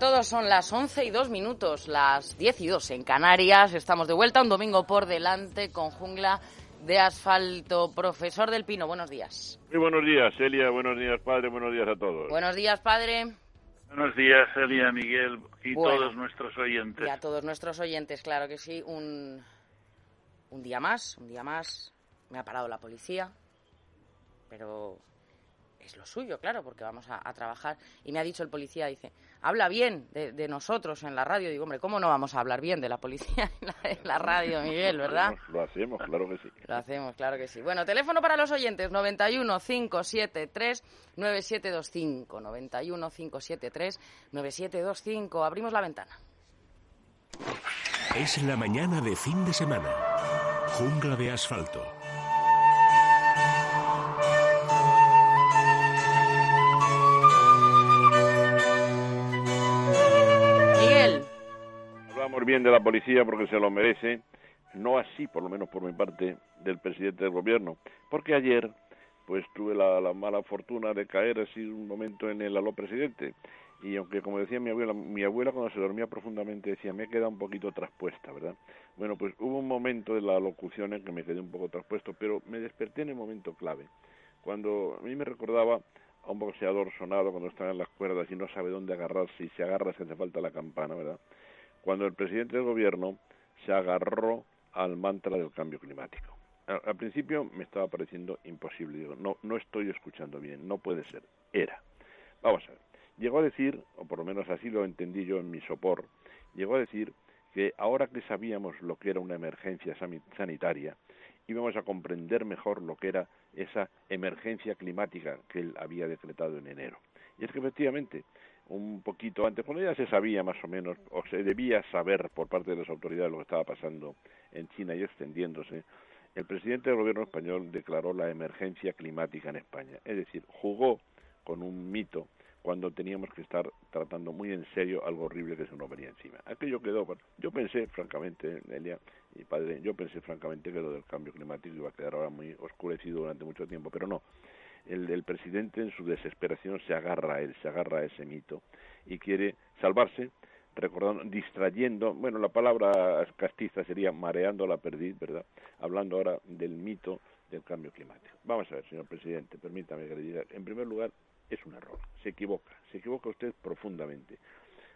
Todos, son las 11 y 2 minutos, las 10 y 2 en Canarias. Estamos de vuelta un domingo por delante con jungla de asfalto. Profesor del Pino, buenos días. Muy buenos días, Elia, buenos días, padre, buenos días a todos. Buenos días, padre. Buenos días, Elia, Miguel y Bueno. todos nuestros oyentes. Y a todos nuestros oyentes, claro que sí. Un, un día más, un día más. Me ha parado la policía, pero es lo suyo, claro, porque vamos a, a trabajar. Y me ha dicho el policía, dice, habla bien de, de nosotros en la radio. Digo, hombre, ¿cómo no vamos a hablar bien de la policía en la, en la radio, Miguel, verdad? Lo hacemos, claro que sí. Lo hacemos, claro que sí. Bueno, teléfono para los oyentes, 91 573 9725. 91 573 9725. Abrimos la ventana. Es la mañana de fin de semana. Jungla de asfalto. Bien de la policía porque se lo merece, no así, por lo menos por mi parte, del presidente del gobierno, porque ayer pues tuve la, la mala fortuna de caer así un momento en el aló presidente y aunque como decía mi abuela, mi abuela cuando se dormía profundamente decía me he quedado un poquito traspuesta, ¿verdad? Bueno, pues hubo un momento de la locución en que me quedé un poco traspuesto, pero me desperté en el momento clave, cuando a mí me recordaba a un boxeador sonado cuando está en las cuerdas y no sabe dónde agarrarse y se agarra si hace falta la campana, ¿verdad? Cuando el presidente del gobierno se agarró al mantra del cambio climático. Al, principio me estaba pareciendo imposible, digo, no, no estoy escuchando bien, no puede ser, era. Vamos a ver, llegó a decir, o por lo menos así lo entendí yo en mi sopor, llegó a decir que ahora que sabíamos lo que era una emergencia sanitaria, íbamos a comprender mejor lo que era esa emergencia climática que él había decretado en enero. Y es que efectivamente, un poquito antes, cuando ya se sabía más o menos, o se debía saber por parte de las autoridades lo que estaba pasando en China y extendiéndose, el presidente del gobierno español declaró la emergencia climática en España. Es decir, jugó con un mito cuando teníamos que estar tratando muy en serio algo horrible que se nos venía encima. Aquello quedó, yo pensé francamente, Elia y padre, yo pensé francamente que lo del cambio climático iba a quedar ahora muy oscurecido durante mucho tiempo, pero no. El, presidente en su desesperación se agarra a él, se agarra a ese mito y quiere salvarse recordando, distrayendo, bueno, la palabra castiza sería mareando la perdiz, ¿verdad? Hablando ahora del mito del cambio climático. Vamos a ver, señor presidente, permítame que en primer lugar, es un error, se equivoca, se equivoca usted profundamente,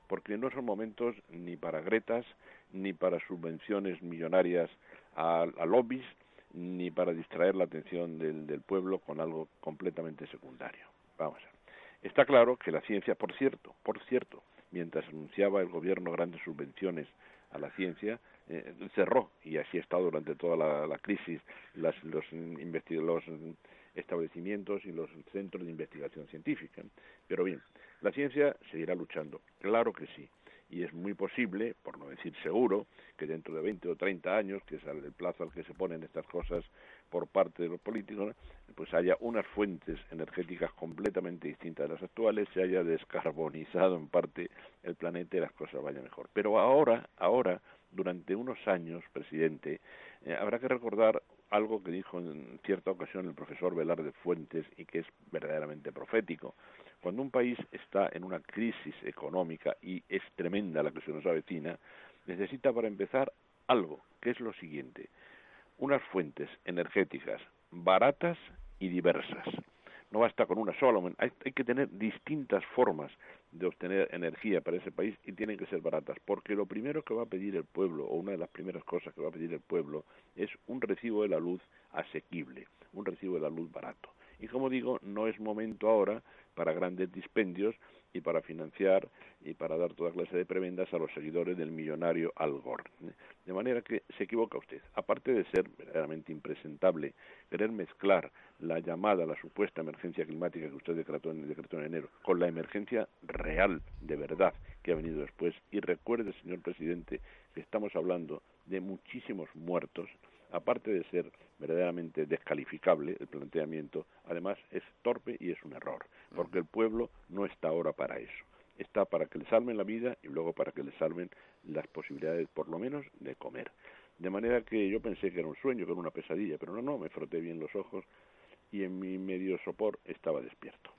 porque no son momentos ni para gretas, ni para subvenciones millonarias a lobbies, ni para distraer la atención del, del pueblo con algo completamente secundario. Vamos a ver. Está claro que la ciencia, por cierto, por cierto, mientras anunciaba el gobierno grandes subvenciones a la ciencia, eh, cerró, y así ha estado durante toda la, crisis, las, los, los establecimientos y los centros de investigación científica. Pero bien, la ciencia seguirá luchando, claro que sí, y es muy posible, por no decir seguro, que dentro de 20 o 30 años, que es el plazo al que se ponen estas cosas por parte de los políticos, pues haya unas fuentes energéticas completamente distintas de las actuales, se haya descarbonizado en parte el planeta y las cosas vayan mejor. Pero ahora, ahora, durante unos años, presidente, eh, habrá que recordar algo que dijo en cierta ocasión el profesor Velarde Fuentes y que es verdaderamente profético. Cuando un país está en una crisis económica y es tremenda la que se nos avecina, necesita para empezar algo, que es lo siguiente, unas fuentes energéticas baratas y diversas. No basta con una sola, hay, hay, que tener distintas formas de obtener energía para ese país y tienen que ser baratas, porque lo primero que va a pedir el pueblo, o una de las primeras cosas que va a pedir el pueblo, es un recibo de la luz asequible, un recibo de la luz barato. Y como digo, no es momento ahora para grandes dispendios y para financiar y para dar toda clase de prebendas a los seguidores del millonario Al Gore. De manera que se equivoca usted. Aparte de ser verdaderamente impresentable querer mezclar la llamada, la supuesta emergencia climática que usted decretó en, decretó en enero con la emergencia real, de verdad, que ha venido después. Y recuerde, señor presidente, que estamos hablando de muchísimos muertos, aparte de ser verdaderamente descalificable el planteamiento, además es torpe y es un error, porque el pueblo no está ahora para eso. Está para que le salven la vida y luego para que le salven las posibilidades, por lo menos, de comer. De manera que yo pensé que era un sueño, que era una pesadilla, pero no, no, me froté bien los ojos y en mi medio sopor estaba despierto.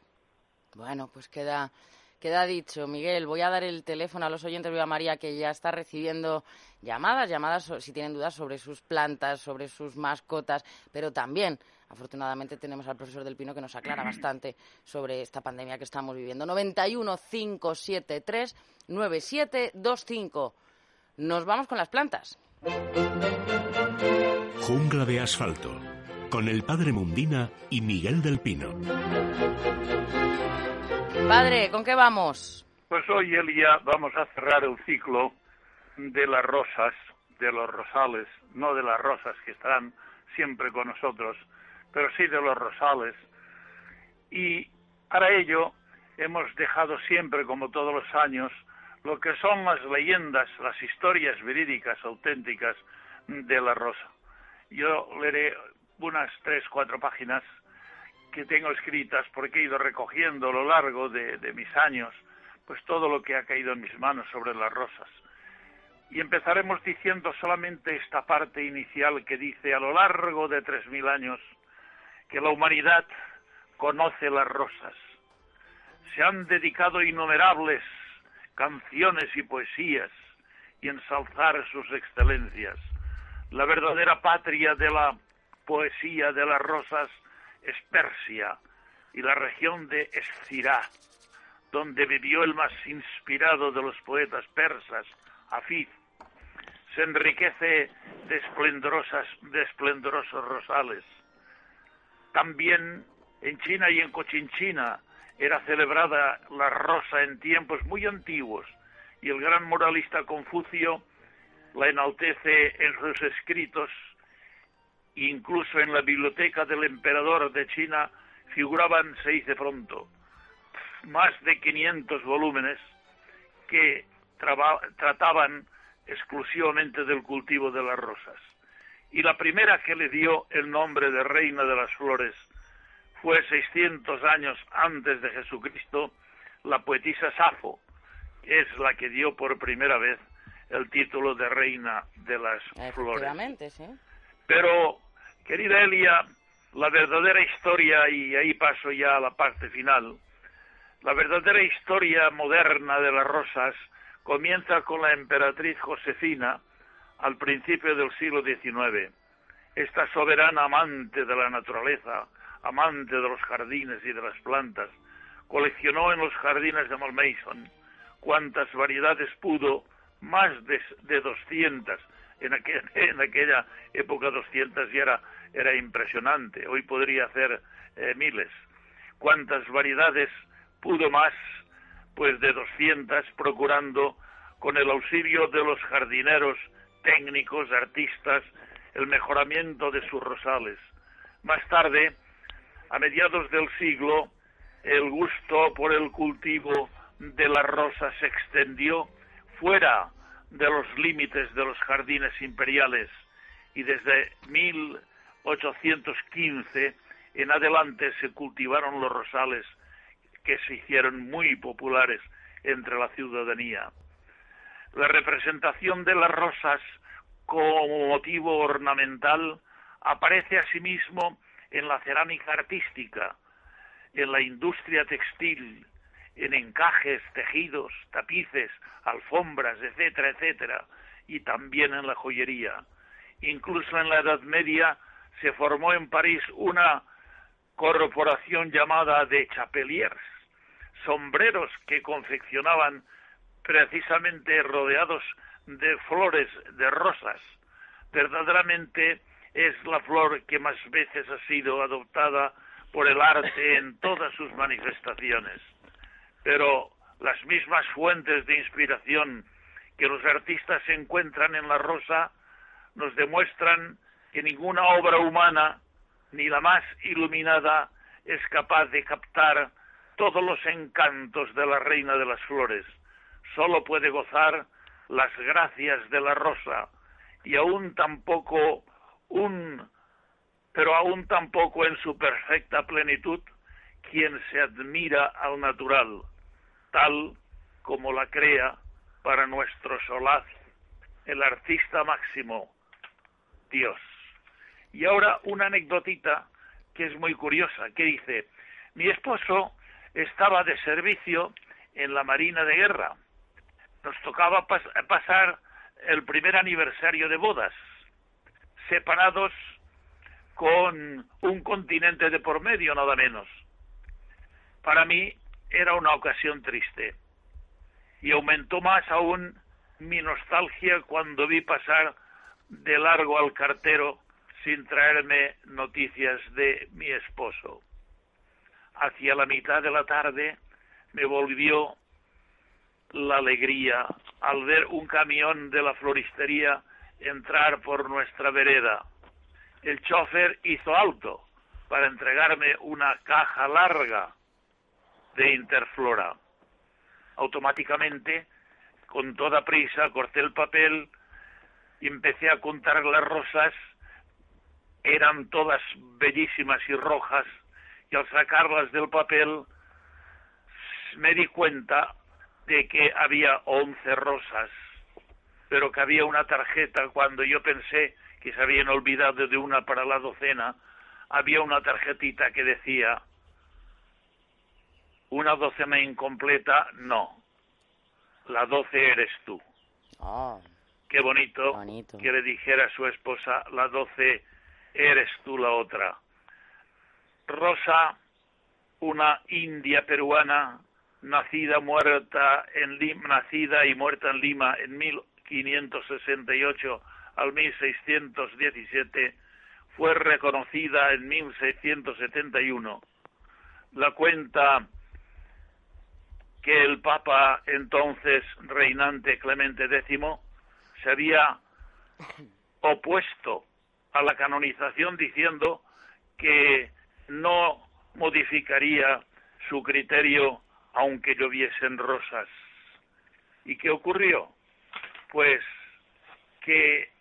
Bueno, pues queda Queda dicho, Miguel, voy a dar el teléfono a los oyentes de María que ya está recibiendo llamadas, llamadas si tienen dudas sobre sus plantas, sobre sus mascotas, pero también, afortunadamente, tenemos al profesor del Pino que nos aclara bastante sobre esta pandemia que estamos viviendo. 91 573 9725. Nos vamos con las plantas. Jungla de asfalto con el padre Mundina y Miguel del Pino. Padre, ¿con qué vamos? Pues hoy, Elia, vamos a cerrar el ciclo de las rosas, de los rosales, no de las rosas que estarán siempre con nosotros, pero sí de los rosales. Y para ello hemos dejado siempre, como todos los años, lo que son las leyendas, las historias verídicas, auténticas de la rosa. Yo leeré unas tres, cuatro páginas que tengo escritas porque he ido recogiendo a lo largo de, mis años pues todo lo que ha caído en mis manos sobre las rosas. Y empezaremos diciendo solamente esta parte inicial que dice a lo largo de tres mil años que la humanidad conoce las rosas. Se han dedicado innumerables canciones y poesías y ensalzar sus excelencias. La verdadera patria de la poesía de las rosas es Persia y la región de Escirá, donde vivió el más inspirado de los poetas persas, Afid, se enriquece de, esplendorosas, de esplendorosos rosales. También en China y en Cochinchina era celebrada la rosa en tiempos muy antiguos y el gran moralista Confucio la enaltece en sus escritos incluso en la biblioteca del emperador de China figuraban, se dice pronto, más de 500 volúmenes que trataban exclusivamente del cultivo de las rosas. Y la primera que le dio el nombre de Reina de las Flores fue 600 años antes de Jesucristo la poetisa Safo, que es la que dio por primera vez el título de Reina de las Flores. Sí. Pero Querida Elia, la verdadera historia, y ahí paso ya a la parte final, la verdadera historia moderna de las rosas comienza con la emperatriz Josefina al principio del siglo XIX. Esta soberana amante de la naturaleza, amante de los jardines y de las plantas, coleccionó en los jardines de Malmaison cuantas variedades pudo, más de, de 200, en, en aquella época 200 ya era, era impresionante, hoy podría hacer eh, miles. ¿Cuántas variedades pudo más? Pues de 200, procurando con el auxilio de los jardineros, técnicos, artistas, el mejoramiento de sus rosales. Más tarde, a mediados del siglo, el gusto por el cultivo de la rosa se extendió fuera de los límites de los jardines imperiales y desde 1815 en adelante se cultivaron los rosales que se hicieron muy populares entre la ciudadanía. La representación de las rosas como motivo ornamental aparece asimismo en la cerámica artística, en la industria textil, en encajes, tejidos, tapices, alfombras, etcétera, etcétera, y también en la joyería. Incluso en la Edad Media se formó en París una corporación llamada de chapeliers, sombreros que confeccionaban precisamente rodeados de flores, de rosas. Verdaderamente es la flor que más veces ha sido adoptada por el arte en todas sus manifestaciones. Pero las mismas fuentes de inspiración que los artistas encuentran en la rosa nos demuestran que ninguna obra humana, ni la más iluminada, es capaz de captar todos los encantos de la reina de las flores. Solo puede gozar las gracias de la rosa y aún tampoco un pero aún tampoco en su perfecta plenitud quien se admira al natural, tal como la crea para nuestro solaz el artista máximo, Dios. Y ahora una anecdotita que es muy curiosa, que dice, mi esposo estaba de servicio en la Marina de Guerra. Nos tocaba pasar el primer aniversario de bodas, separados con un continente de por medio, nada menos. Para mí era una ocasión triste y aumentó más aún mi nostalgia cuando vi pasar de largo al cartero sin traerme noticias de mi esposo. Hacia la mitad de la tarde me volvió la alegría al ver un camión de la floristería entrar por nuestra vereda. El chofer hizo alto para entregarme una caja larga de Interflora. Automáticamente, con toda prisa, corté el papel y empecé a contar las rosas. Eran todas bellísimas y rojas y al sacarlas del papel me di cuenta de que había once rosas, pero que había una tarjeta cuando yo pensé que se habían olvidado de una para la docena, había una tarjetita que decía una docena incompleta, no. La doce eres tú. Ah, Qué bonito, bonito. que le dijera a su esposa, la doce eres tú la otra. Rosa, una india peruana, nacida muerta en Lima, nacida y muerta en Lima en 1568 al 1617, fue reconocida en 1671. La cuenta que el Papa entonces reinante Clemente X se había opuesto a la canonización diciendo que no modificaría su criterio aunque lloviesen rosas. ¿Y qué ocurrió? Pues que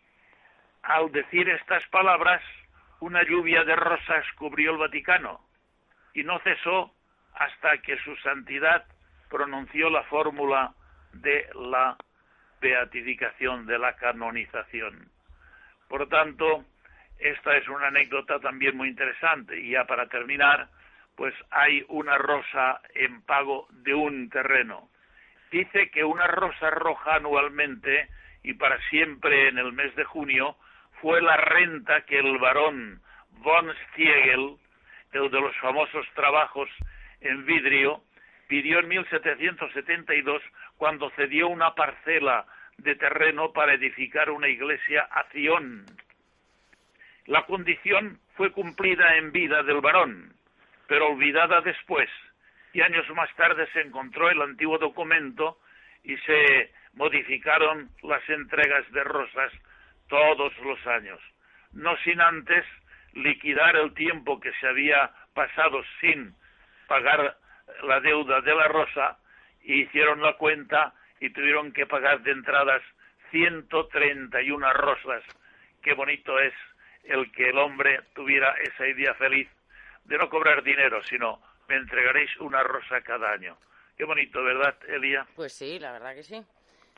al decir estas palabras una lluvia de rosas cubrió el Vaticano y no cesó hasta que su santidad pronunció la fórmula de la beatificación, de la canonización. Por tanto, esta es una anécdota también muy interesante. Y ya para terminar, pues hay una rosa en pago de un terreno. Dice que una rosa roja anualmente y para siempre en el mes de junio fue la renta que el barón von Stiegel, el de los famosos trabajos en vidrio, pidió en 1772 cuando cedió una parcela de terreno para edificar una iglesia a Sion. La condición fue cumplida en vida del varón, pero olvidada después, y años más tarde se encontró el antiguo documento y se modificaron las entregas de rosas todos los años, no sin antes liquidar el tiempo que se había pasado sin pagar la deuda de la rosa, y hicieron la cuenta y tuvieron que pagar de entradas 131 rosas. Qué bonito es el que el hombre tuviera esa idea feliz de no cobrar dinero, sino me entregaréis una rosa cada año. Qué bonito, ¿verdad, Elia? Pues sí, la verdad que sí.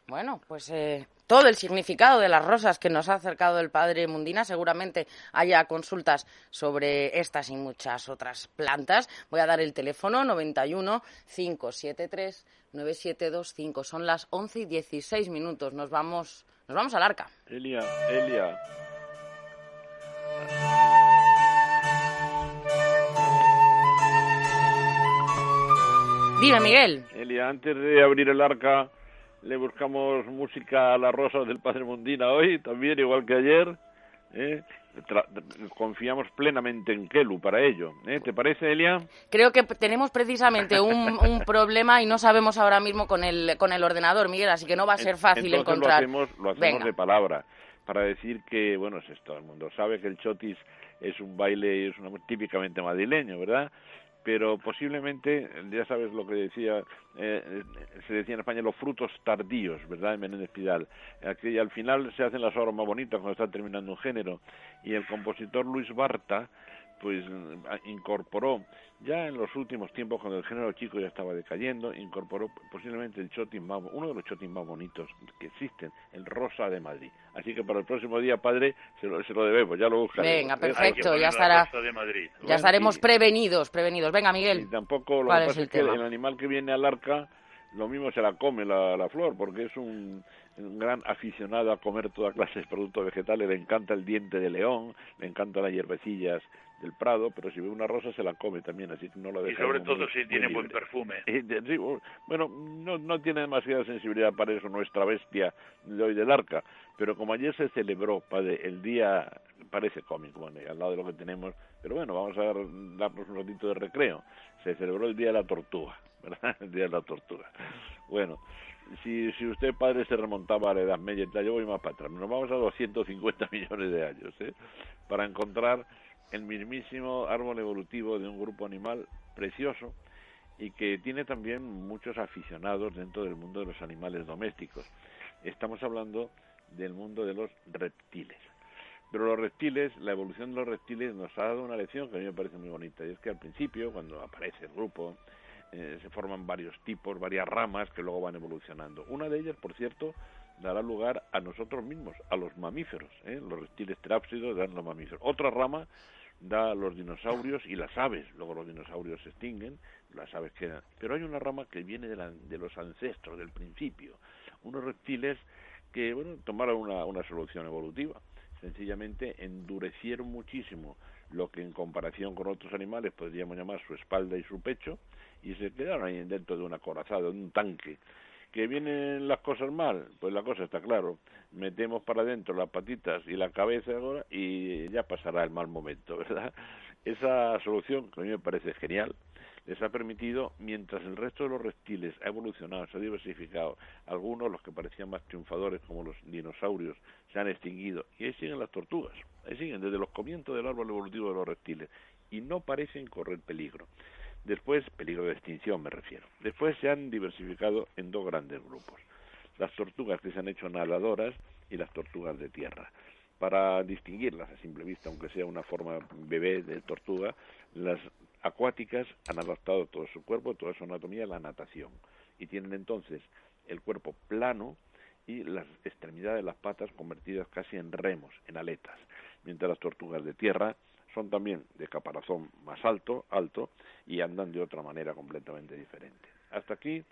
Bueno, pues eh, todo el significado de las rosas que nos ha acercado el padre Mundina. Seguramente haya consultas sobre estas y muchas otras plantas. Voy a dar el teléfono 91 573 9725. Son las 11 y 16 minutos. Nos vamos, nos vamos al arca. Elia, Elia. Dime, Miguel. Elia, antes de abrir el arca, le buscamos música a las rosas del Padre Mundina hoy, también, igual que ayer. ¿eh? confiamos plenamente en Kelu para ello. ¿eh? ¿Te parece, Elia? Creo que tenemos precisamente un, problema y no sabemos ahora mismo con el, con el ordenador, Miguel, así que no va a ser fácil encontrar. Lo hacemos, lo hacemos de palabra, para decir que, bueno, es todo el mundo sabe que el chotis es un baile, es una, típicamente madrileño, ¿verdad? Pero posiblemente, ya sabes lo que decía, eh, se decía en España, los frutos tardíos, ¿verdad?, en Menéndez Pidal. Aquí, al final se hacen las obras más bonitas cuando está terminando un género. Y el compositor Luis Barta, pues incorporó ya en los últimos tiempos cuando el género chico ya estaba decayendo incorporó posiblemente el chotin más uno de los chotis más bonitos que existen el rosa de Madrid. Así que para el próximo día padre se lo, se lo debemos ya lo buscaremos. Venga perfecto ya estará ya estaremos prevenidos prevenidos. Venga Miguel y tampoco lo que pasa es que el animal que viene al arca lo mismo se la come la, la flor porque es un un gran aficionado a comer toda clase de productos vegetales, le encanta el diente de león, le encantan las hierbecillas del Prado, pero si ve una rosa se la come también, así que no la deja. Y sobre todo si tiene buen perfume. bueno, no, no tiene demasiada sensibilidad para eso nuestra bestia de hoy del arca, pero como ayer se celebró padre, el día, parece cómico, al lado de lo que tenemos, pero bueno, vamos a darnos un ratito de recreo. Se celebró el día de la tortuga, ¿verdad? El día de la tortuga. Bueno, si, si usted, padre, se remontaba a la Edad Media, yo voy más para atrás. Nos vamos a 250 millones de años, ¿eh? Para encontrar el mismísimo árbol evolutivo de un grupo animal precioso y que tiene también muchos aficionados dentro del mundo de los animales domésticos. Estamos hablando del mundo de los reptiles. Pero los reptiles, la evolución de los reptiles nos ha dado una lección que a mí me parece muy bonita, y es que al principio, cuando aparece el grupo, eh, se forman varios tipos, varias ramas que luego van evolucionando. Una de ellas, por cierto, dará lugar a nosotros mismos, a los mamíferos. ¿eh? Los reptiles terápsidos dan los mamíferos. Otra rama da los dinosaurios y las aves. Luego los dinosaurios se extinguen, las aves quedan. Pero hay una rama que viene de, de los ancestros, del principio. Unos reptiles que, bueno, tomaron una, una solución evolutiva. Sencillamente endurecieron muchísimo lo que en comparación con otros animales podríamos llamar su espalda y su pecho, y se quedaron ahí dentro de una corazada, de un tanque. ¿Que vienen las cosas mal? Pues la cosa está claro. Metemos para adentro las patitas y la cabeza ahora y ya pasará el mal momento, ¿verdad? Esa solución, que a mí me parece genial, les ha permitido, mientras el resto de los reptiles ha evolucionado, se ha diversificado, algunos, los que parecían más triunfadores, como los dinosaurios, se han extinguido, y ahí siguen las tortugas, ahí siguen desde los comienzos del árbol evolutivo de los reptiles, y no parecen correr peligro. Después, peligro de extinción me refiero. Después se han diversificado en dos grandes grupos. Las tortugas que se han hecho nadadoras y las tortugas de tierra. Para distinguirlas a simple vista, aunque sea una forma bebé de tortuga, las acuáticas han adaptado todo su cuerpo, toda su anatomía a la natación. Y tienen entonces el cuerpo plano y las extremidades de las patas convertidas casi en remos, en aletas. Mientras las tortugas de tierra son también de caparazón más alto, alto y andan de otra manera completamente diferente. Hasta aquí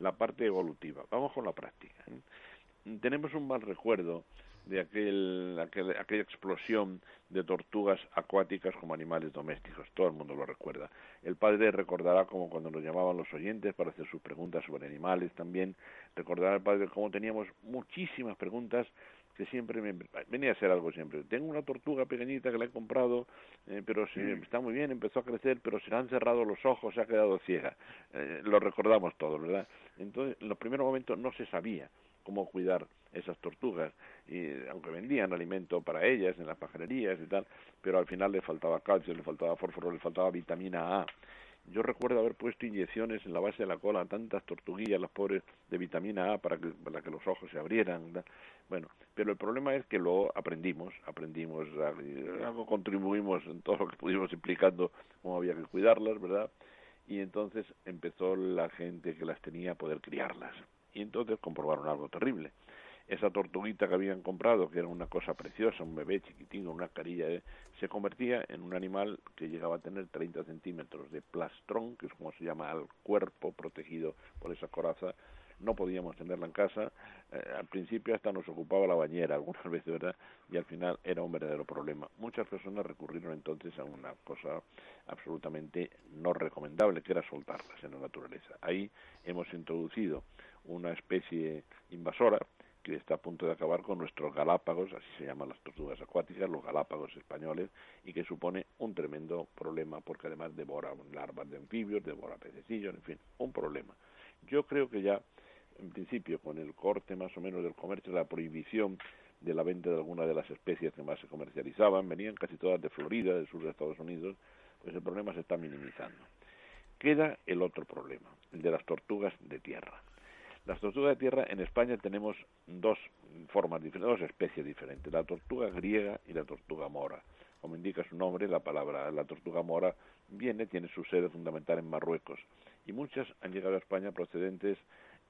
la parte evolutiva. Vamos con la práctica. ¿eh? Tenemos un mal recuerdo de aquel, aquella explosión de tortugas acuáticas como animales domésticos. Todo el mundo lo recuerda. El padre recordará como cuando nos llamaban los oyentes para hacer sus preguntas sobre animales también. Recordará el padre cómo teníamos muchísimas preguntas que siempre me, venía a ser algo siempre. Tengo una tortuga pequeñita que la he comprado, eh, pero se, mm. está muy bien, empezó a crecer, pero se le han cerrado los ojos, se ha quedado ciega. Eh, lo recordamos todos, ¿verdad? Entonces, en los primeros momentos no se sabía cómo cuidar esas tortugas, y aunque vendían alimento para ellas en las pajarerías y tal, pero al final le faltaba calcio, le faltaba fósforo, le faltaba vitamina A yo recuerdo haber puesto inyecciones en la base de la cola a tantas tortuguillas, las pobres, de vitamina A para que, para que los ojos se abrieran. Bueno, pero el problema es que lo aprendimos, aprendimos, algo contribuimos en todo lo que pudimos implicando cómo había que cuidarlas, ¿verdad? Y entonces empezó la gente que las tenía a poder criarlas. Y entonces comprobaron algo terrible esa tortuguita que habían comprado, que era una cosa preciosa, un bebé chiquitín, una carilla, se convertía en un animal que llegaba a tener 30 centímetros de plastrón, que es como se llama al cuerpo protegido por esa coraza. No podíamos tenerla en casa. Eh, al principio hasta nos ocupaba la bañera algunas veces. Y al final era un verdadero problema. Muchas personas recurrieron entonces a una cosa absolutamente no recomendable, que era soltarlas en la naturaleza. Ahí hemos introducido una especie invasora, que está a punto de acabar con nuestros galápagos, así se llaman las tortugas acuáticas, los galápagos españoles, y que supone un tremendo problema porque además devora larvas de anfibios, devora pececillos, en fin, un problema. Yo creo que ya, en principio, con el corte más o menos del comercio, la prohibición de la venta de alguna de las especies que más se comercializaban, venían casi todas de Florida, del sur de Estados Unidos, pues el problema se está minimizando. Queda el otro problema, el de las tortugas de tierra. Las tortugas de tierra en España tenemos dos formas diferentes, dos especies diferentes, la tortuga griega y la tortuga mora. Como indica su nombre, la palabra la tortuga mora viene, tiene su sede fundamental en Marruecos y muchas han llegado a España procedentes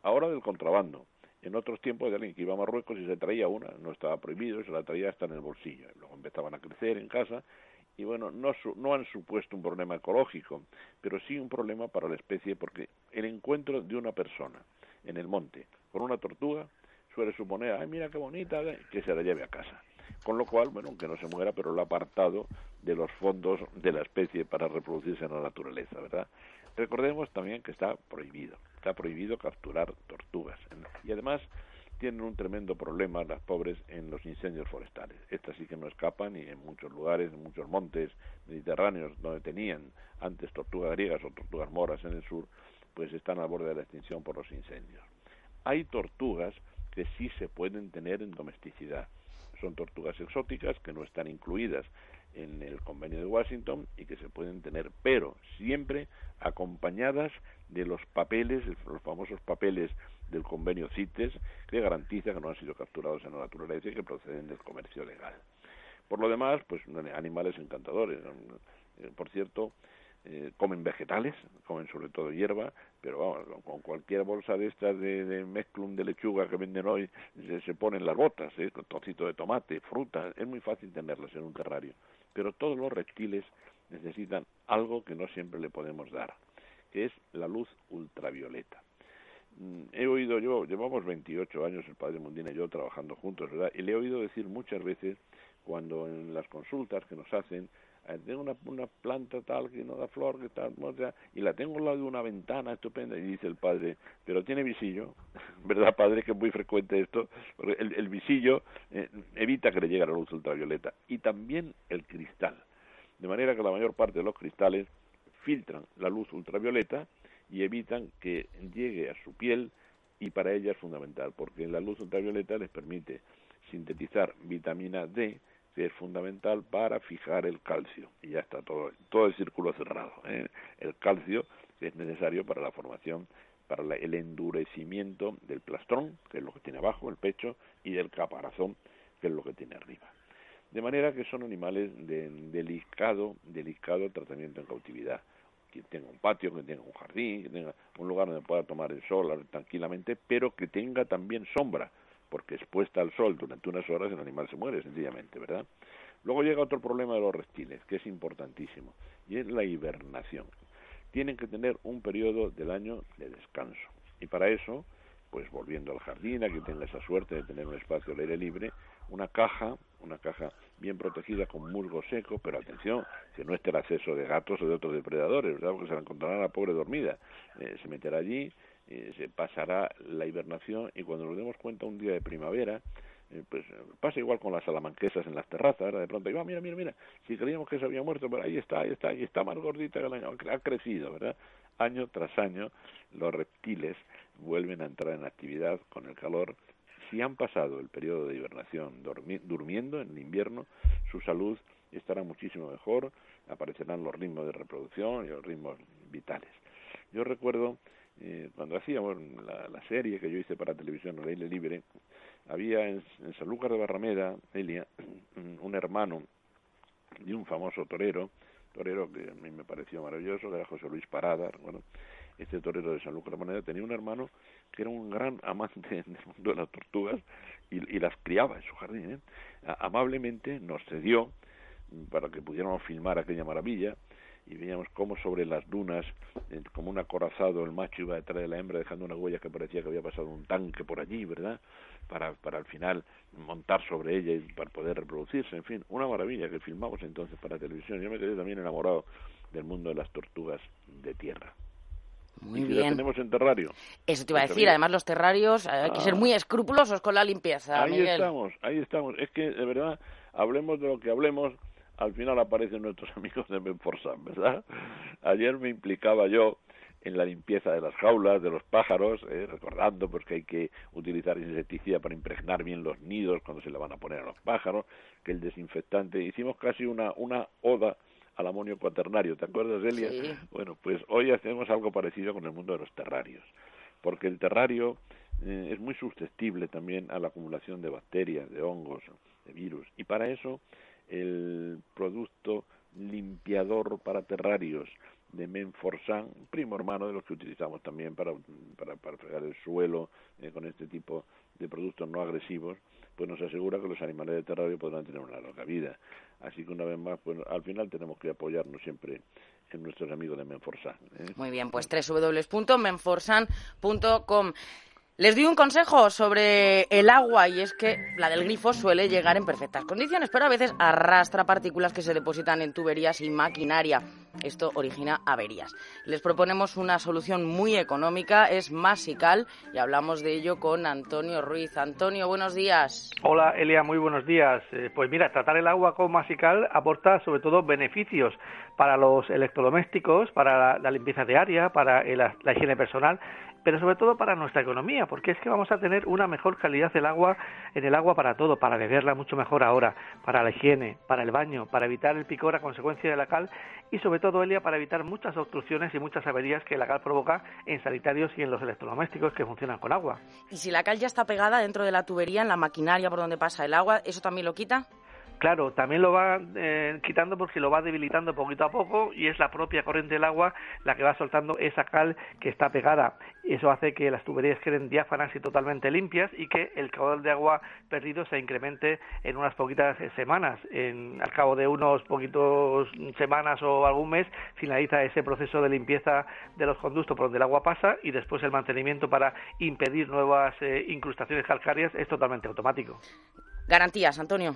ahora del contrabando. En otros tiempos de alguien que iba a Marruecos y se traía una, no estaba prohibido, se la traía hasta en el bolsillo. Luego empezaban a crecer en casa y bueno, no, no han supuesto un problema ecológico, pero sí un problema para la especie porque el encuentro de una persona en el monte con una tortuga, suele suponer, ay, mira qué bonita, que se la lleve a casa. Con lo cual, bueno, aunque no se muera, pero lo ha apartado de los fondos de la especie para reproducirse en la naturaleza, ¿verdad? Recordemos también que está prohibido, está prohibido capturar tortugas. Y además tienen un tremendo problema las pobres en los incendios forestales. Estas sí que no escapan y en muchos lugares, en muchos montes mediterráneos donde tenían antes tortugas griegas o tortugas moras en el sur, pues están a borde de la extinción por los incendios. Hay tortugas que sí se pueden tener en domesticidad. Son tortugas exóticas que no están incluidas en el convenio de Washington y que se pueden tener, pero siempre acompañadas de los papeles, los famosos papeles del convenio CITES, que garantiza que no han sido capturados en la naturaleza y que proceden del comercio legal. Por lo demás, pues animales encantadores. Por cierto, eh, comen vegetales, comen sobre todo hierba, pero vamos, con cualquier bolsa de estas de, mezclum de lechuga que venden hoy, se, ponen las botas, ¿eh? con trocito de tomate, fruta, es muy fácil tenerlas en un terrario. Pero todos los reptiles necesitan algo que no siempre le podemos dar, que es la luz ultravioleta. Mm, he oído yo, llevamos 28 años el padre Mundina y yo trabajando juntos, ¿verdad? Y le he oído decir muchas veces cuando en las consultas que nos hacen tengo una, una planta tal que no da flor, que tal, y la tengo al lado de una ventana estupenda, y dice el padre, pero tiene visillo, ¿verdad, padre? Que es muy frecuente esto, porque el, el visillo eh, evita que le llegue la luz ultravioleta, y también el cristal, de manera que la mayor parte de los cristales filtran la luz ultravioleta y evitan que llegue a su piel, y para ella es fundamental, porque la luz ultravioleta les permite sintetizar vitamina D, que es fundamental para fijar el calcio. Y ya está todo, todo el círculo cerrado. ¿eh? El calcio es necesario para la formación, para el endurecimiento del plastrón, que es lo que tiene abajo, el pecho, y del caparazón, que es lo que tiene arriba. De manera que son animales de delicado, delicado tratamiento en cautividad. Que tenga un patio, que tenga un jardín, que tenga un lugar donde pueda tomar el sol tranquilamente, pero que tenga también sombra, porque expuesta al sol durante unas horas el animal se muere sencillamente, ¿verdad? Luego llega otro problema de los reptiles, que es importantísimo, y es la hibernación. Tienen que tener un periodo del año de descanso. Y para eso, pues volviendo al jardín, a que tenga esa suerte de tener un espacio al aire libre, una caja, una caja bien protegida con musgo seco, pero atención, que no esté el acceso de gatos o de otros depredadores, ¿verdad? Porque se la encontrará la pobre dormida. Eh, se meterá allí, eh, se pasará la hibernación y cuando nos demos cuenta un día de primavera, eh, pues pasa igual con las salamanquesas en las terrazas, de pronto, y, mira, mira, mira, si creíamos que se había muerto, pero ahí está, ahí está, ahí está más gordita que el año, ha crecido, ¿verdad? Año tras año los reptiles vuelven a entrar en actividad con el calor. Si han pasado el periodo de hibernación durmiendo en el invierno, su salud estará muchísimo mejor, aparecerán los ritmos de reproducción y los ritmos vitales. Yo recuerdo eh, cuando hacíamos la, serie que yo hice para televisión, El Aire Libre, había en, en Sanlúcar de Barrameda, Elia, un hermano de un famoso torero, torero que a mí me pareció maravilloso, que era José Luis Parada, bueno, este torero de Sanlúcar de Barrameda tenía un hermano que era un gran amante del mundo de las tortugas y, las criaba en su jardín. ¿eh? Amablemente nos cedió para que pudiéramos filmar aquella maravilla y veíamos cómo sobre las dunas, eh, como un acorazado, el macho iba detrás de la hembra dejando una huella que parecía que había pasado un tanque por allí, ¿verdad? Para, para al final montar sobre ella y para poder reproducirse, en fin, una maravilla que filmamos entonces para televisión. Yo me quedé también enamorado del mundo de las tortugas de tierra. Muy y si bien. la tenemos en terrario. Eso te iba a decir, además los terrarios, hay que ser Ah. muy escrupulosos con la limpieza, Ahí Miguel. estamos, ahí estamos. Es que, de verdad, hablemos de lo que hablemos, al final aparecen nuestros amigos de Menforsan, ¿verdad? Ayer me implicaba yo en la limpieza de las jaulas, de los pájaros, eh, recordando pues que hay que utilizar insecticida para impregnar bien los nidos cuando se le van a poner a los pájaros, que el desinfectante, hicimos casi una, una oda al amonio cuaternario, ¿te acuerdas, Elia? Sí. Bueno, pues hoy hacemos algo parecido con el mundo de los terrarios, porque el terrario eh, es muy susceptible también a la acumulación de bacterias, de hongos, de virus, y para eso el producto limpiador para terrarios de Menforsan, primo hermano de los que utilizamos también para, para, para fregar el suelo eh, con este tipo de productos no agresivos, pues nos asegura que los animales de terrario podrán tener una larga vida. Así que una vez más, pues al final tenemos que apoyarnos siempre en nuestros amigos de Menforsan. ¿eh? Muy bien, pues www.menforsan.com. Les doy un consejo sobre el agua y es que la del grifo suele llegar en perfectas condiciones, pero a veces arrastra partículas que se depositan en tuberías y maquinaria. Esto origina averías. Les proponemos una solución muy económica, es Masical y hablamos de ello con Antonio Ruiz. Antonio, buenos días. Hola Elia, muy buenos días. Eh, pues mira, tratar el agua con Masical aporta sobre todo beneficios para los electrodomésticos, para la, la limpieza diaria, para la higiene personal, pero sobre todo para nuestra economía, porque es que vamos a tener una mejor calidad del agua en el agua para todo, para beberla mucho mejor ahora, para la higiene, para el baño, para evitar el picor a consecuencia de la cal y sobre todo Elia para evitar muchas obstrucciones y muchas averías que la cal provoca en sanitarios y en los electrodomésticos que funcionan con agua. Y si la cal ya está pegada dentro de la tubería, en la maquinaria por donde pasa el agua, ¿eso también lo quita? Claro, también lo va eh, quitando porque lo va debilitando poquito a poco y es la propia corriente del agua la que va soltando esa cal que está pegada. Eso hace que las tuberías queden diáfanas y totalmente limpias y que el caudal de agua perdido se incremente en unas poquitas eh, semanas. Al cabo de unos poquitos semanas o algún mes finaliza ese proceso de limpieza de los conductos por donde el agua pasa y después el mantenimiento para impedir nuevas eh, incrustaciones calcáreas es totalmente automático. Garantías, Antonio.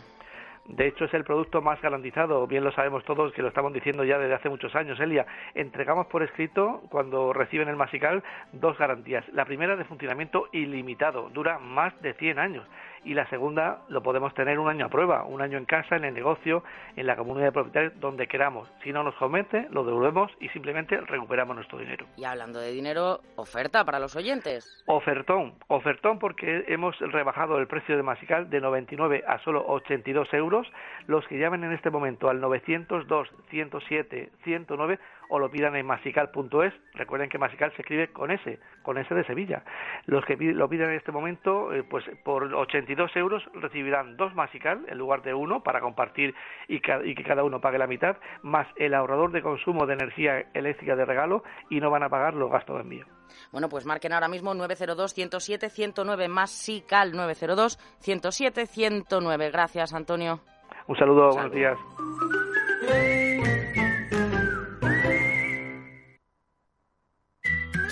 De hecho, es el producto más garantizado, bien lo sabemos todos, que lo estamos diciendo ya desde hace muchos años, Elia. Entregamos por escrito, cuando reciben el Masical, dos garantías. La primera de funcionamiento ilimitado, dura más de 100 años. Y la segunda lo podemos tener un año a prueba, un año en casa, en el negocio, en la comunidad de propietarios, donde queramos. Si no nos convence, lo devolvemos y simplemente recuperamos nuestro dinero. Y hablando de dinero, oferta para los oyentes. Ofertón, ofertón porque hemos rebajado el precio de Masical de 99 a solo 82 euros. Los que llamen en este momento al 902 107 109 o lo pidan en masical.es. Recuerden que Masical se escribe con S, con S de Sevilla. Los que lo pidan en este momento, eh, pues por 82 euros recibirán dos Masical en lugar de uno para compartir y, ca- y que cada uno pague la mitad, más el ahorrador de consumo de energía eléctrica de regalo y no van a pagar los gastos de envío. Bueno, pues marquen ahora mismo 902-107-109 más SICAL 902-107-109. Gracias, Antonio. Un saludo, Salud. buenos días.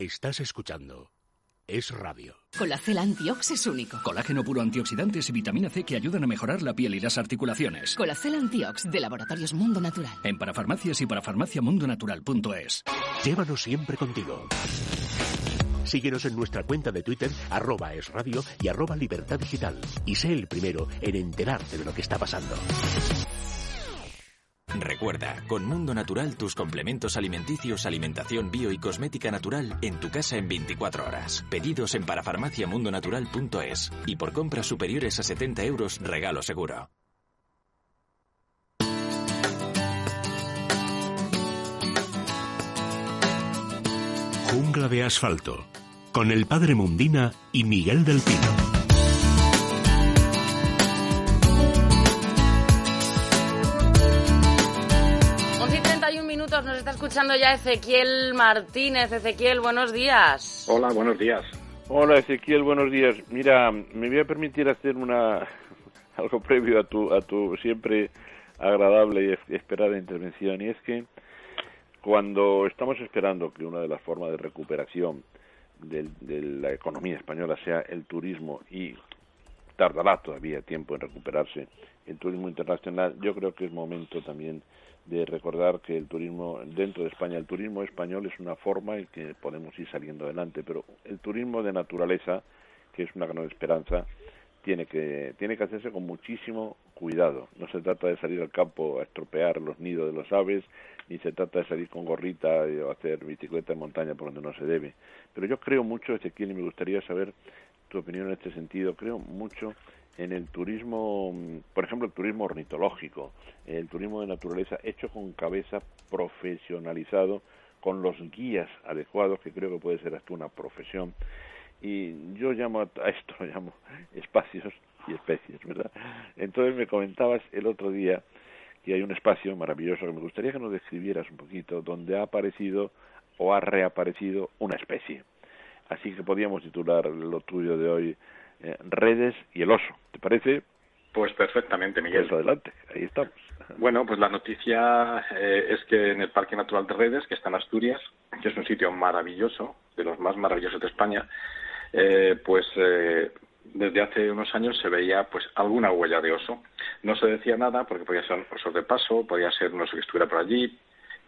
Estás escuchando Es Radio. Colacel Antiox es único. Colágeno puro antioxidantes y vitamina C que ayudan a mejorar la piel y las articulaciones. Colacel Antiox de Laboratorios Mundo Natural. En parafarmacias y parafarmaciamundonatural.es. Llévanos siempre contigo. Síguenos en nuestra cuenta de Twitter, arroba es radio y arroba libertad digital. Y sé el primero en enterarte de lo que está pasando. Recuerda, con Mundo Natural tus complementos alimenticios, alimentación bio y cosmética natural en tu casa en 24 horas. Pedidos en parafarmaciamundonatural.es y por compras superiores a 70 euros regalo seguro. Jungla de asfalto. Con el padre Mundina y Miguel del Pino. Está escuchando ya Ezequiel Martínez. Ezequiel, buenos días. Hola, buenos días. Hola Ezequiel, buenos días. Mira, me voy a permitir hacer una algo previo a tu a tu siempre agradable y esperada intervención y es que cuando estamos esperando que una de las formas de recuperación de, de la economía española sea el turismo y tardará todavía tiempo en recuperarse el turismo internacional, yo creo que es momento también de recordar que el turismo dentro de España, el turismo español es una forma en que podemos ir saliendo adelante, pero el turismo de naturaleza, que es una gran esperanza, tiene que, tiene que hacerse con muchísimo cuidado. No se trata de salir al campo a estropear los nidos de las aves, ni se trata de salir con gorrita o hacer bicicleta en montaña por donde no se debe. Pero yo creo mucho, Ezequiel, y me gustaría saber tu opinión en este sentido, creo mucho en el turismo, por ejemplo, el turismo ornitológico, el turismo de naturaleza hecho con cabeza profesionalizado, con los guías adecuados, que creo que puede ser hasta una profesión. Y yo llamo a esto, llamo espacios y especies, ¿verdad? Entonces me comentabas el otro día hay un espacio maravilloso que me gustaría que nos describieras un poquito, donde ha aparecido o ha reaparecido una especie. Así que podríamos titular lo tuyo de hoy eh, redes y el oso. ¿Te parece? Pues perfectamente, Miguel. Pues adelante, ahí estamos. Bueno, pues la noticia eh, es que en el Parque Natural de Redes, que está en Asturias, que es un sitio maravilloso, de los más maravillosos de España, eh, pues desde hace unos años se veía pues alguna huella de oso. No se decía nada porque podía ser un oso de paso, podía ser un oso que estuviera por allí,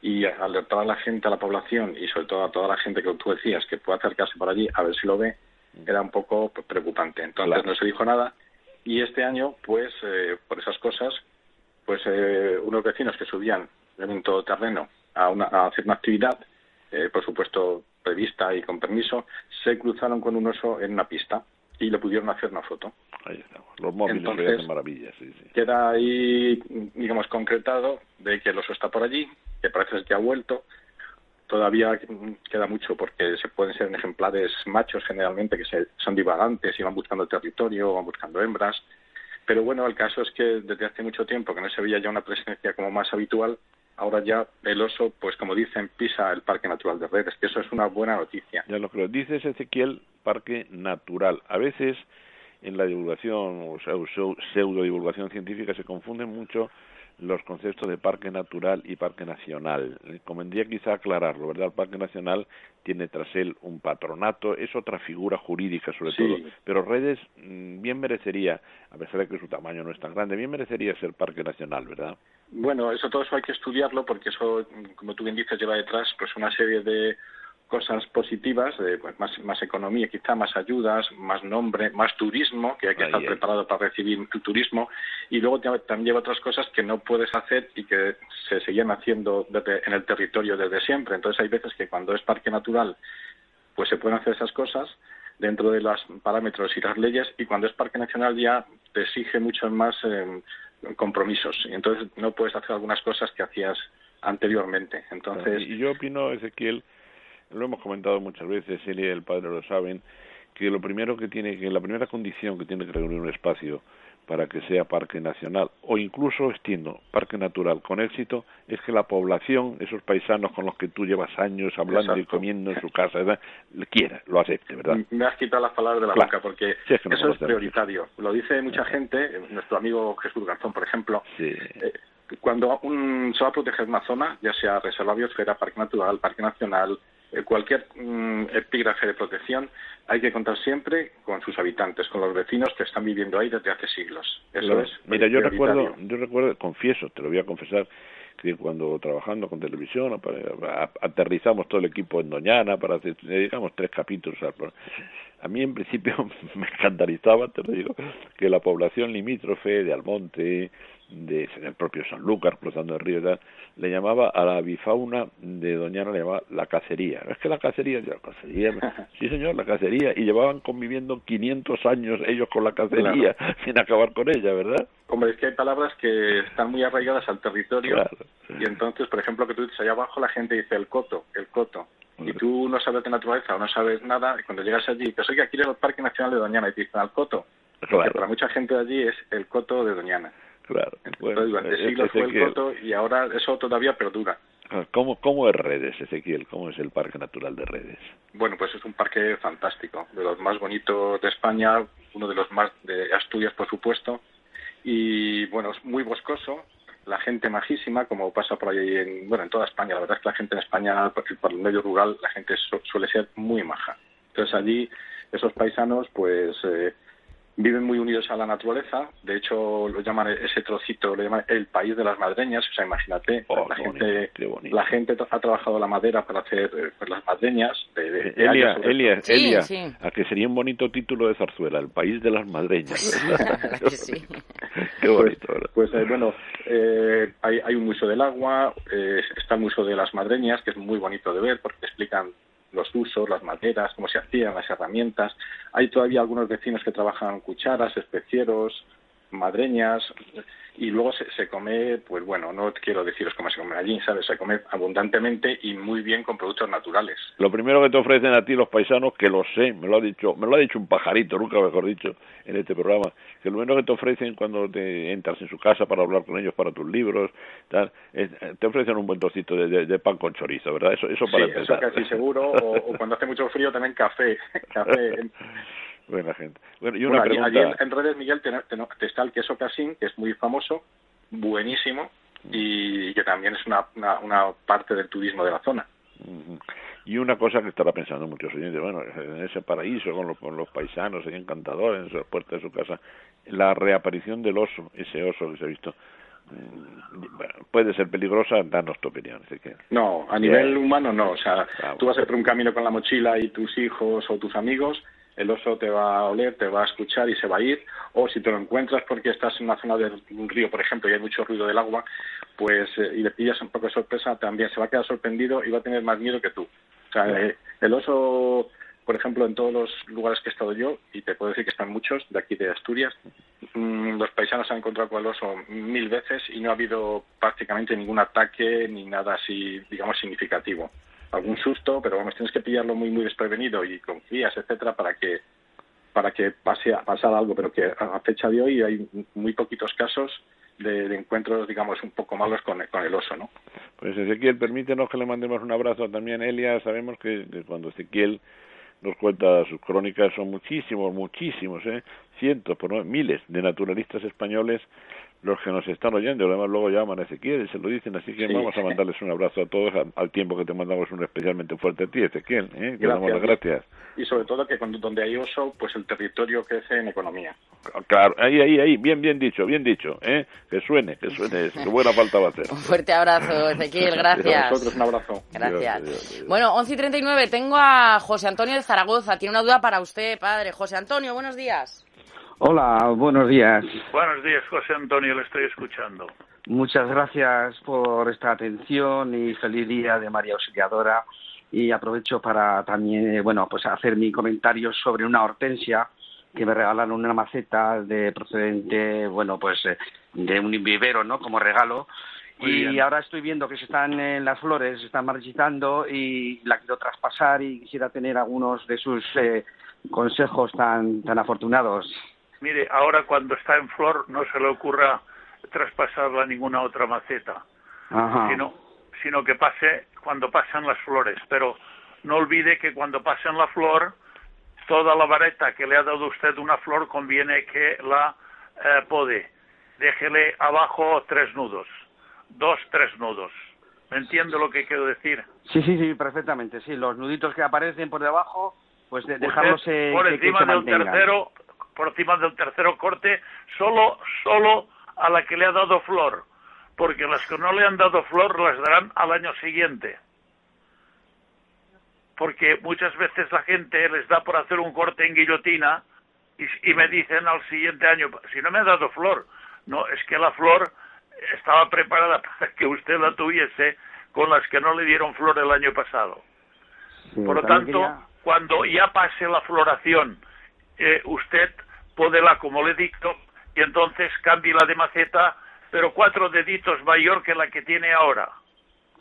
y alertar a la gente, a la población y sobre todo a toda la gente que tú decías que puede acercarse por allí a ver si lo ve, era un poco preocupante. Entonces no se dijo nada y este año, pues, eh, por esas cosas, pues eh, unos vecinos que subían en un todoterreno a, a hacer una actividad, eh, por supuesto prevista y con permiso, se cruzaron con un oso en una pista y le pudieron hacer una foto. Ahí estamos. Los móviles Entonces, maravillas. Sí, sí. Queda ahí, digamos, concretado de que el oso está por allí, que parece que ha vuelto, todavía queda mucho porque se pueden ser ejemplares machos generalmente que se, son divagantes y van buscando territorio, van buscando hembras. Pero bueno, el caso es que desde hace mucho tiempo que no se veía ya una presencia como más habitual, ahora ya el oso, pues como dicen, pisa el Parque Natural de Redes, que eso es una buena noticia. Ya lo creo. Dices, Ezequiel, Parque Natural. A veces en la divulgación o pseudo divulgación científica se confunden mucho los conceptos de parque natural y parque nacional. Eh, convendría quizá aclararlo, ¿verdad? El parque nacional tiene tras él un patronato, es otra figura jurídica sobre todo, pero Redes mm, bien merecería, a pesar de que su tamaño no es tan grande, bien merecería ser parque nacional, ¿verdad? Bueno, eso todo eso hay que estudiarlo porque eso, como tú bien dices, lleva detrás pues una serie de cosas positivas, pues más, más economía, quizá más ayudas, más nombre, más turismo, que hay que estar preparado para recibir el turismo, y luego también lleva otras cosas que no puedes hacer y que se seguían haciendo en el territorio desde siempre. Entonces hay veces que cuando es parque natural, pues se pueden hacer esas cosas dentro de los parámetros y las leyes, y cuando es parque nacional ya te exige mucho más eh, compromisos, y entonces no puedes hacer algunas cosas que hacías anteriormente. Entonces, y yo opino, Ezequiel, lo hemos comentado muchas veces, él y el padre lo saben, que lo primero que tiene que, la primera condición que tiene que reunir un espacio para que sea parque nacional o incluso extiendo parque natural con éxito es que la población, esos paisanos con los que tú llevas años hablando y comiendo en su casa, le quiera, lo acepte, ¿verdad? Me has quitado las palabras de la boca porque eso es prioritario. Lo dice mucha gente, nuestro amigo Jesús Garzón, por ejemplo. Eh, cuando un, se va a proteger una zona, ya sea reserva biosfera, parque natural, parque nacional, cualquier mm, epígrafe de protección hay que contar siempre con sus habitantes, con los vecinos que están viviendo ahí desde hace siglos. Eso es. Mira, yo recuerdo, yo recuerdo, confieso, te lo voy a confesar, que cuando trabajando con televisión aterrizamos todo el equipo en Doñana para hacer, digamos, tres capítulos. A mí en principio me escandalizaba, te lo digo, que la población limítrofe de Almonte, de el propio Sanlúcar cruzando el río le llamaba a la bifauna de Doñana le llamaba la cacería. Es que la cacería la cacería sí señor la cacería. Y llevaban conviviendo 500 años ellos con la cacería sin acabar con ella verdad hombre es que hay palabras que están muy arraigadas al territorio y entonces por ejemplo que tú dices allá abajo la gente dice el coto el coto y tú no sabes de naturaleza o no sabes nada y cuando llegas allí dices oye aquí es el Parque Nacional de Doñana y te dicen al coto porque para mucha gente de allí es el coto de Doñana Claro. Bueno, durante siglos fue el coto y ahora eso todavía perdura. ¿Cómo, ¿Cómo es Redes, Ezequiel? ¿Cómo es el Parque Natural de Redes? Bueno, pues es un parque fantástico, de los más bonitos de España, uno de los más de Asturias, por supuesto, y bueno, es muy boscoso, la gente majísima, como pasa por ahí en, bueno, en toda España. La verdad es que la gente en España, por, el medio rural, la gente suele ser muy maja. Entonces allí, esos paisanos, pues eh, viven muy unidos a la naturaleza. De hecho, lo llaman ese trocito, lo llaman el país de las madreñas. O sea, imagínate, Oh, la, gente, bonito. la gente ha trabajado la madera para hacer eh, pues, las madreñas. De, de- de Elia, Elia. Elia, sí. a que sería un bonito título de zarzuela, el país de las madreñas. sí. Qué bonito, ¿verdad? Pues eh, bueno, eh, hay, hay un museo del agua, eh, está el museo de las madreñas, que es muy bonito de ver porque explican los usos, las maderas, cómo se hacían, las herramientas. Hay todavía algunos vecinos que trabajan cucharas, especieros, madreñas, y luego se, se come, pues bueno, no quiero deciros cómo se come allí, ¿sabes? Se come abundantemente y muy bien con productos naturales. Lo primero que te ofrecen a ti los paisanos, que lo sé, me lo ha dicho, me lo ha dicho un pajarito, nunca mejor dicho, en este programa, que lo primero que te ofrecen cuando te entras en su casa para hablar con ellos para tus libros, tal, es- te ofrecen un buen trocito de, de- de pan con chorizo, ¿verdad? Eso, eso para sí, eso casi seguro, o, o cuando hace mucho frío también café, café Buena gente. Bueno, y una Bueno, allí- pregunta. allí en, en redes, Miguel, te, te- te está el queso casín, que es muy famoso, buenísimo, y que también es una, una, una parte del turismo de la zona. Y una cosa que estará pensando muchos oyentes, bueno, en ese paraíso con los, con los paisanos ahí encantadores en la puerta de su casa, la reaparición del oso, ese oso que se ha visto, mm, bueno, puede ser peligrosa, danos tu opinión. Así que, No, a nivel humano no. O sea, Ah, tú vas a por un camino con la mochila y tus hijos o tus amigos, el oso te va a oler, te va a escuchar y se va a ir. O si te lo encuentras porque estás en una zona de un río, por ejemplo, y hay mucho ruido del agua, pues eh, y le pillas un poco de sorpresa, también se va a quedar sorprendido y va a tener más miedo que tú. O sea, eh, el oso, por ejemplo, en todos los lugares que he estado yo, y te puedo decir que están muchos de aquí de Asturias, mm, los paisanos han encontrado con el oso mil veces y no ha habido prácticamente ningún ataque ni nada así, digamos, significativo. Algún susto, pero vamos, tienes que pillarlo muy, muy desprevenido y confías, etcétera, para que para que pase a pasar algo, pero que a fecha de hoy hay muy poquitos casos de, de encuentros, digamos, un poco malos con, con el oso, ¿no? pues Ezequiel, permítenos que le mandemos un abrazo también a Elia. Sabemos que cuando Ezequiel nos cuenta sus crónicas son muchísimos, muchísimos, ¿eh? Cientos, por no miles de naturalistas españoles los que nos están oyendo. Además, luego llaman a Ezequiel y se lo dicen. Así que Sí. vamos a mandarles un abrazo a todos al, al tiempo que te mandamos un especialmente fuerte a ti, Ezequiel. ¿eh? Que damos las gracias. Y sobre todo que cuando, donde hay oso, pues el territorio crece en economía. Claro, ahí, ahí, ahí, bien, bien dicho, bien dicho, ¿eh? Que suene, que suene, que buena falta va a hacer. Un fuerte abrazo, Ezequiel, A gracias. vosotros un abrazo. Gracias. Dios, Dios, Dios. Bueno, 11 y 39, tengo a José Antonio de Zaragoza. Tiene una duda para usted, padre. José Antonio, buenos días. Hola, buenos días. Buenos días, José Antonio, le estoy escuchando. Muchas gracias por esta atención y feliz día de María Auxiliadora. Y aprovecho para también, eh, bueno, pues hacer mi comentario sobre una hortensia que me regalaron una maceta de procedente, bueno, pues eh, de un vivero, ¿no? Como regalo. Y ahora estoy viendo que se están en las flores, se están marchitando y la quiero traspasar y quisiera tener algunos de sus eh, consejos tan, tan afortunados. Mire, ahora cuando está en flor no se le ocurra traspasarla a ninguna otra maceta, Ajá. sino, sino que pase cuando pasan las flores. Pero no olvide que cuando pasen la flor, toda la vareta que le ha dado usted una flor conviene que la eh, pode. Déjele abajo tres nudos, dos, tres nudos. ¿Me entiende lo que quiero decir? Sí, sí, sí, perfectamente. Sí, los nuditos que aparecen por debajo, pues de, dejarlos eh, por que, que encima se mantengan. tercero por encima del tercero corte solo solo a la que le ha dado flor porque las que no le han dado flor las darán al año siguiente. Porque muchas veces la gente les da por hacer un corte en guillotina y, y me dicen al siguiente año si no me ha dado flor no es que la flor estaba preparada para que usted la tuviese con las que no le dieron flor el año pasado. Sí, por lo tanto, quería- cuando ya pase la floración, eh, usted podela como le dicto y entonces cambie la de maceta, pero cuatro deditos mayor que la que tiene ahora,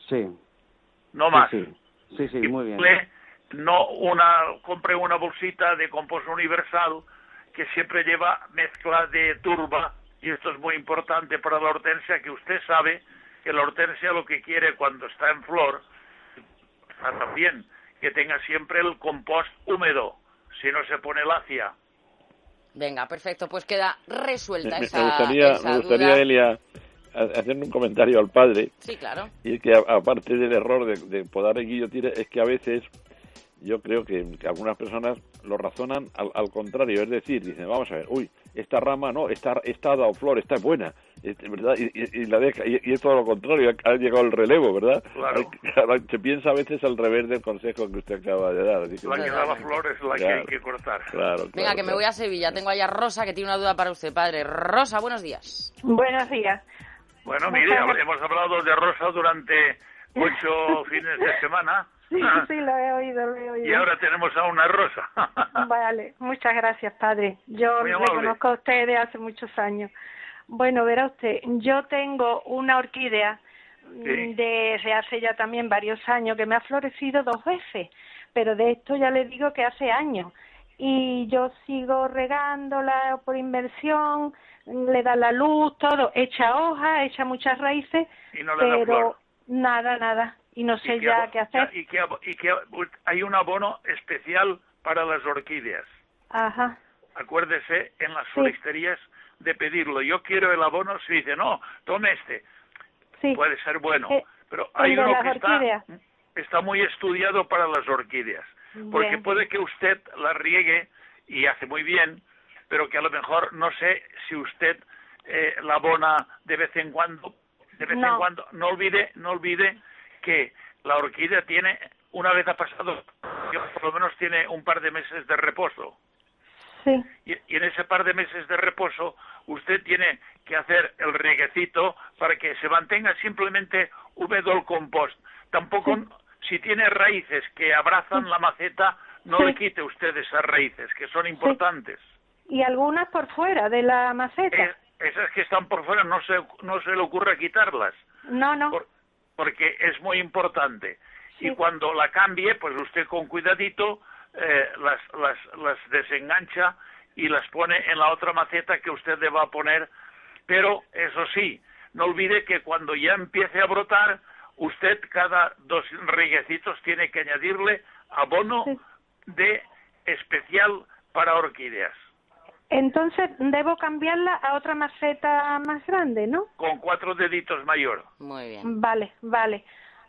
Sí, no más. sí, sí, muy bien. no una, compre una bolsita de compost universal que siempre lleva mezcla de turba y esto es muy importante para la hortensia que usted sabe que la hortensia lo que quiere cuando está en flor, está también que tenga siempre el compost húmedo, si no se pone lacia. Venga, perfecto, pues queda resuelta Me, esa, me gustaría, esa me gustaría duda. Elia, ha- hacer un comentario al padre. Sí, claro. Y es que aparte del error de, de podar en guillotina, es que a veces yo creo que, que algunas personas lo razonan al, al contrario, es decir, dicen, vamos a ver, uy, esta rama no, esta, esta ha dado flor, esta es buena, ¿verdad? Y, y- y la deja, y, y es todo lo contrario, ha, ha llegado el relevo, ¿verdad? Claro. Hay- se piensa a veces al revés del consejo que usted acaba de dar. así que- La que da la flor es la que hay que cortar. Claro, Venga, claro, que me voy a Sevilla. Tengo ahí a Rosa que tiene una duda para usted, padre. Rosa, buenos días. Buenos días. Bueno, mire, hemos hablado de Rosa durante ocho fines de semana Sí, sí, lo he oído, lo he oído. y ahora tenemos a una Rosa. Vale, muchas gracias, padre. Yo le conozco a usted de hace muchos años. Bueno, verá usted, yo tengo una orquídea mm, Sí. desde hace ya también varios años que me ha florecido dos veces, pero de esto ya le digo que hace años. Y yo sigo regándola por inversión, le da la luz, todo, echa hojas, echa muchas raíces, Y no le da pero flor. nada, nada. Y no sé Y que ya qué hacer. y que y que hay un abono especial para las orquídeas. Ajá. Acuérdese en las floristerías de pedirlo. Yo quiero el abono, se dice, no, tome este. Sí. Puede ser bueno, Eh, pero hay uno que orquídeas. está, está muy estudiado para las orquídeas. Porque puede que usted la riegue y hace muy bien, pero que a lo mejor no sé si usted eh, la abona de vez en cuando, de vez en cuando. No olvide, no olvide que la orquídea tiene, una vez ha pasado, por lo menos tiene un par de meses de reposo. Sí. Y, y en ese par de meses de reposo usted tiene que hacer el rieguecito para que se mantenga simplemente húmedo el compost. Tampoco, si tiene raíces que abrazan la maceta, no le quite usted esas raíces, que son importantes. Y algunas por fuera de la maceta. Es- esas que están por fuera no se, no se le ocurre quitarlas, No, no. Porque es muy importante. Y cuando la cambie, pues usted con cuidadito eh, las, las, las desengancha y las pone en la otra maceta que usted le va a poner. Pero eso sí, no olvide que cuando ya empiece a brotar, usted cada dos rieguecitos tiene que añadirle abono de especial para orquídeas. Entonces debo cambiarla a otra maceta más grande, ¿no? con cuatro deditos mayor. Muy bien. Vale, vale.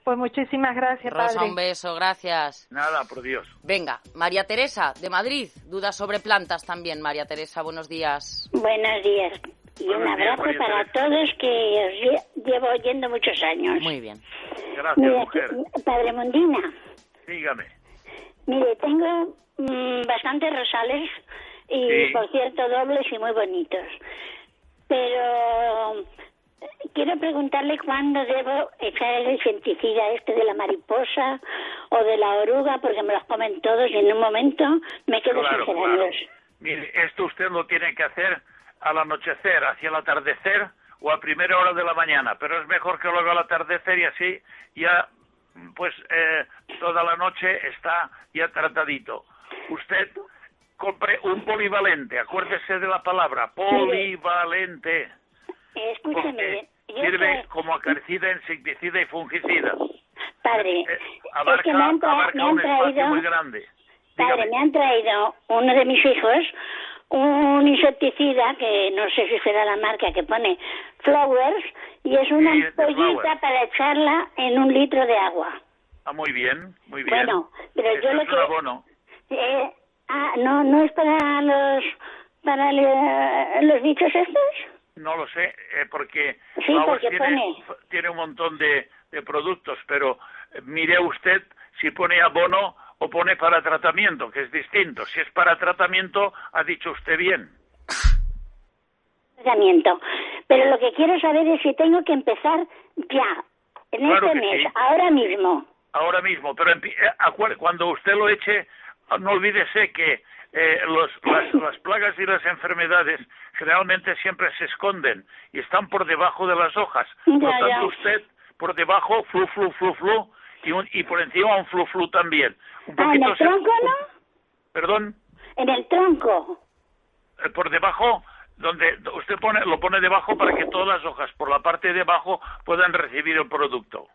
Pues muchísimas gracias, Rosa, padre. un beso, gracias. Nada, por Dios. Venga, María Teresa, de Madrid. Dudas sobre plantas también, María Teresa, buenos días. Buenos días. Y un Buenos días, abrazo María para Teresa. todos que os lle- llevo oyendo muchos años. Muy bien. Gracias, Mire, mujer. Padre Mundina, Dígame. mire, tengo mm, bastantes rosales y, Sí. por cierto, dobles y muy bonitos. Pero eh, quiero preguntarle cuándo debo echar el insecticida este de la mariposa o de la oruga, porque me los comen todos y en un momento me quedo Claro, sin claro. Mire, esto usted lo tiene que hacer al anochecer, hacia el atardecer o a primera hora de la mañana, pero es mejor que lo haga al atardecer y así ya, pues, eh, toda la noche está ya tratadito. Usted compre un polivalente, acuérdese de la palabra, polivalente. Escúcheme, yo Sirve como acaricida, insecticida y fungicida. Padre, Eh, es abarca que me han, tra- abarca me han un espacio traído, muy grande. padre, me han traído uno de mis hijos un insecticida que no sé si será la marca que pone Flowers y es una Sí, ampollita para echarla en un litro de agua. Ah, muy bien, muy bien. Bueno, pero Eso yo lo es que un abono. eh, ah, no no es para los para le- los bichos estos. No lo sé, eh, porque Sí, porque tiene, pone. tiene un montón de, de productos, pero eh, mire usted si pone abono o pone para tratamiento, que es distinto. Si es para tratamiento, ha dicho usted bien. tratamiento. Pero lo que quiero saber es si tengo que empezar ya, en Claro este mes, sí. ahora mismo. Ahora mismo, pero eh, cuando usted lo eche, no olvídese que eh, los, las, las plagas y las enfermedades generalmente siempre se esconden y están por debajo de las hojas. Por Ya, tanto, ya. usted por debajo, flu, flu, flu, flu, y, un- y por encima un flu, flu también. Un Ah, en el se- tronco, ¿no? Perdón, En el tronco. eh, por debajo donde usted pone, lo pone debajo para que todas las hojas por la parte de abajo puedan recibir el producto.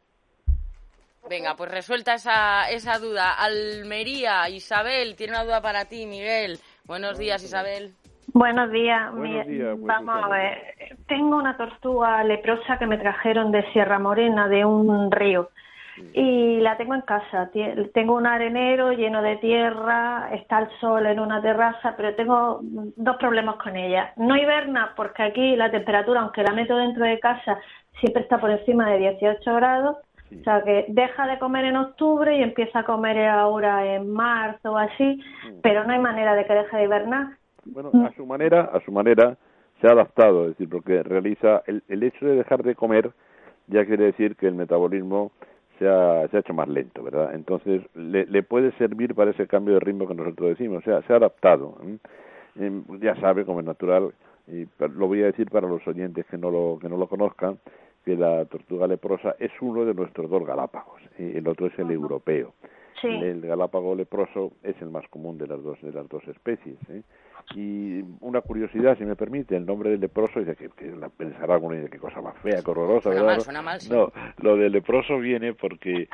Venga, pues resuelta esa, esa duda. Almería, Isabel, tiene una duda para ti, Miguel. Buenos días, Isabel. Buenos días. Buenos días, pues, Vamos a ver. Tengo una tortuga leprosa que me trajeron de Sierra Morena, de un río. Y la tengo en casa. Tengo un arenero lleno de tierra, está el sol en una terraza, pero tengo dos problemas con ella. No hiberna porque aquí la temperatura, aunque la meto dentro de casa, siempre está por encima de 18 grados. O sea que deja de comer en octubre y empieza a comer ahora en marzo o así, pero no hay manera de que deje de hibernar. Bueno, a su manera, a su manera se ha adaptado, es decir, porque realiza el, el hecho de dejar de comer ya quiere decir que el metabolismo se ha, se ha hecho más lento, ¿verdad? Entonces le, le puede servir para ese cambio de ritmo que nosotros decimos, o sea, se ha adaptado. ¿eh? Em, ya sabe, como es natural, y lo voy a decir para los oyentes que no lo que no lo conozcan, que la tortuga leprosa es uno de nuestros dos galápagos, y el otro es el europeo. Sí. El galápago leproso es el más común de las dos de las dos especies. ¿eh? Y una curiosidad, si me permite, el nombre del leproso, dice que, que la pensará alguno y dice qué cosa más fea, qué horrorosa, Suena ¿verdad? mal, No, suena mal, sí. No, lo del leproso viene porque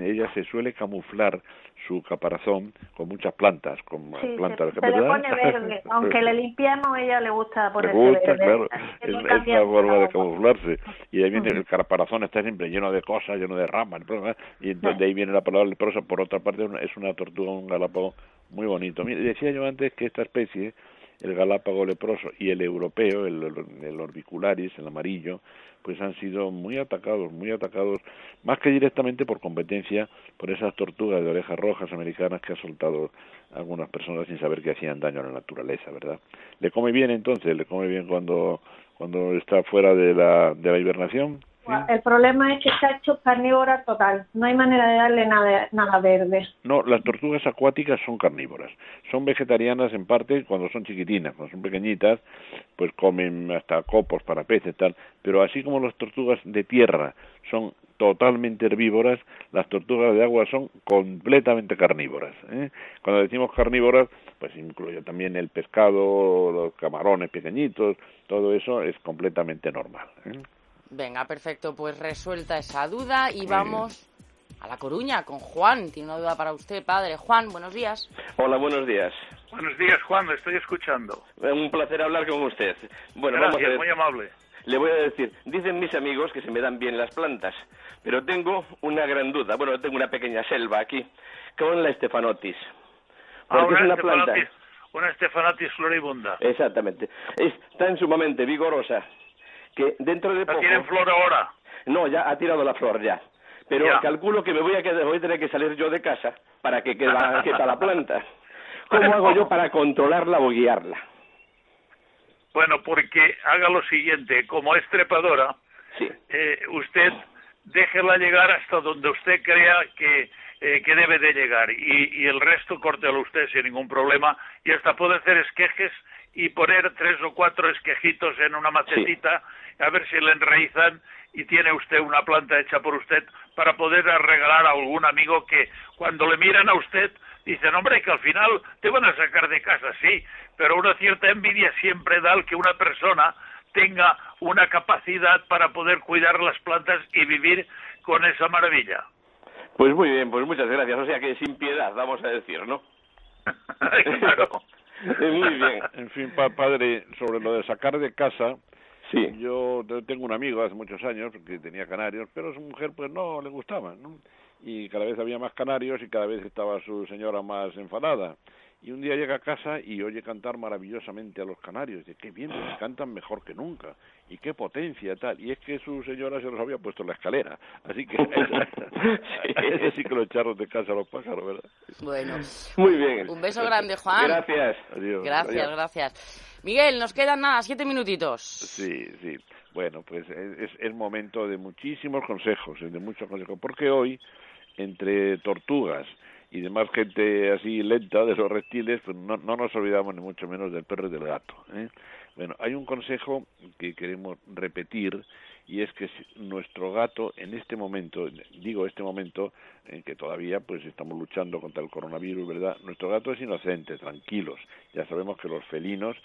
ella se suele camuflar su caparazón con muchas plantas, con Sí, plantas, se, se le pone verde. Aunque le limpiemos, ella le gusta Le ponerse gusta, verde. claro, es, no es la forma de camuflarse. Y ahí viene el caparazón, está siempre lleno de cosas, lleno de ramas, ¿verdad? y entonces de ahí viene la palabra leprosa. Por otra parte, una- es una tortuga, un galápago muy bonito. Mire, decía yo antes que esta especie, el galápago leproso y el europeo, el, el orbicularis, el amarillo, pues han sido muy atacados, muy atacados, más que directamente por competencia, por esas tortugas de orejas rojas americanas que han soltado algunas personas sin saber que hacían daño a la naturaleza, ¿verdad? Le come bien entonces, le come bien cuando cuando está fuera de la de la hibernación. El problema es que está hecho carnívora total. No hay manera de darle nada, nada verde. No, las tortugas acuáticas son carnívoras. Son vegetarianas en parte cuando son chiquitinas, cuando son pequeñitas, pues comen hasta copos para peces tal, pero así como las tortugas de tierra son totalmente herbívoras, las tortugas de agua son completamente carnívoras. ¿eh? Cuando decimos carnívoras, pues incluye también el pescado, los camarones pequeñitos, todo eso es completamente normal. ¿eh? Venga, perfecto, pues resuelta esa duda y vamos a La Coruña con Juan. Tiene una duda para usted, padre. Juan, buenos días. Hola, buenos días. Buenos días, Juan, le estoy escuchando. Un placer hablar con usted. Bueno, vamos a ver. muy amable. Le voy a decir, dicen mis amigos que se me dan bien las plantas, pero tengo una gran duda. Bueno, tengo una pequeña selva aquí con la Stefanotis. Ah, Porque es una planta. Una Stefanotis floribunda. Exactamente. Es tan sumamente vigorosa que dentro de ¿La poco... flor ahora? No, ya ha tirado la flor ya. Pero Ya. calculo que me voy a quedar, voy a tener que salir yo de casa para que quede la planta. ¿Cómo hago yo para controlarla o guiarla? Bueno, porque haga lo siguiente, como es trepadora, eh, usted déjela llegar hasta donde usted crea que, eh, que debe de llegar y, y el resto córtelo usted sin ningún problema y hasta puede hacer esquejes y poner tres o cuatro esquejitos en una macetita a ver si le enraizan y tiene usted una planta hecha por usted para poder regalar a algún amigo que cuando le miran a usted dicen, hombre, que al final te van a sacar de casa, sí, pero una cierta envidia siempre da al que una persona tenga una capacidad para poder cuidar las plantas y vivir con esa maravilla. Pues muy bien, pues muchas gracias. O sea que sin piedad, vamos a decir, ¿no? Muy bien. En fin, pa- padre, sobre lo de sacar de casa, Sí. yo tengo un amigo hace muchos años que tenía canarios, pero a su mujer pues no le gustaban, ¿no? Y cada vez había más canarios y cada vez estaba su señora más enfadada. Y un día llega a casa y oye cantar maravillosamente a los canarios. Dice, qué bien, pues cantan mejor que nunca. Y qué potencia, tal. Y es que su señora se los había puesto en la escalera. Así que ese sí que lo echaron de casa a los pájaros, ¿verdad? Bueno. Muy bien. Un beso grande, Juan. Gracias. Adiós. Gracias, Adiós. gracias. Miguel, nos quedan nada, siete minutitos. Sí, sí. Bueno, pues es, es- es momento de muchísimos consejos, de muchos consejos, porque hoy, entre tortugas y demás gente así lenta de los reptiles, pues no, no nos olvidamos ni mucho menos del perro y del gato. ¿eh? Bueno, hay un consejo que queremos repetir y es que nuestro gato en este momento, digo este momento en que todavía pues estamos luchando contra el coronavirus, ¿verdad? Nuestro gato es inocente, tranquilos. Ya sabemos que los felinos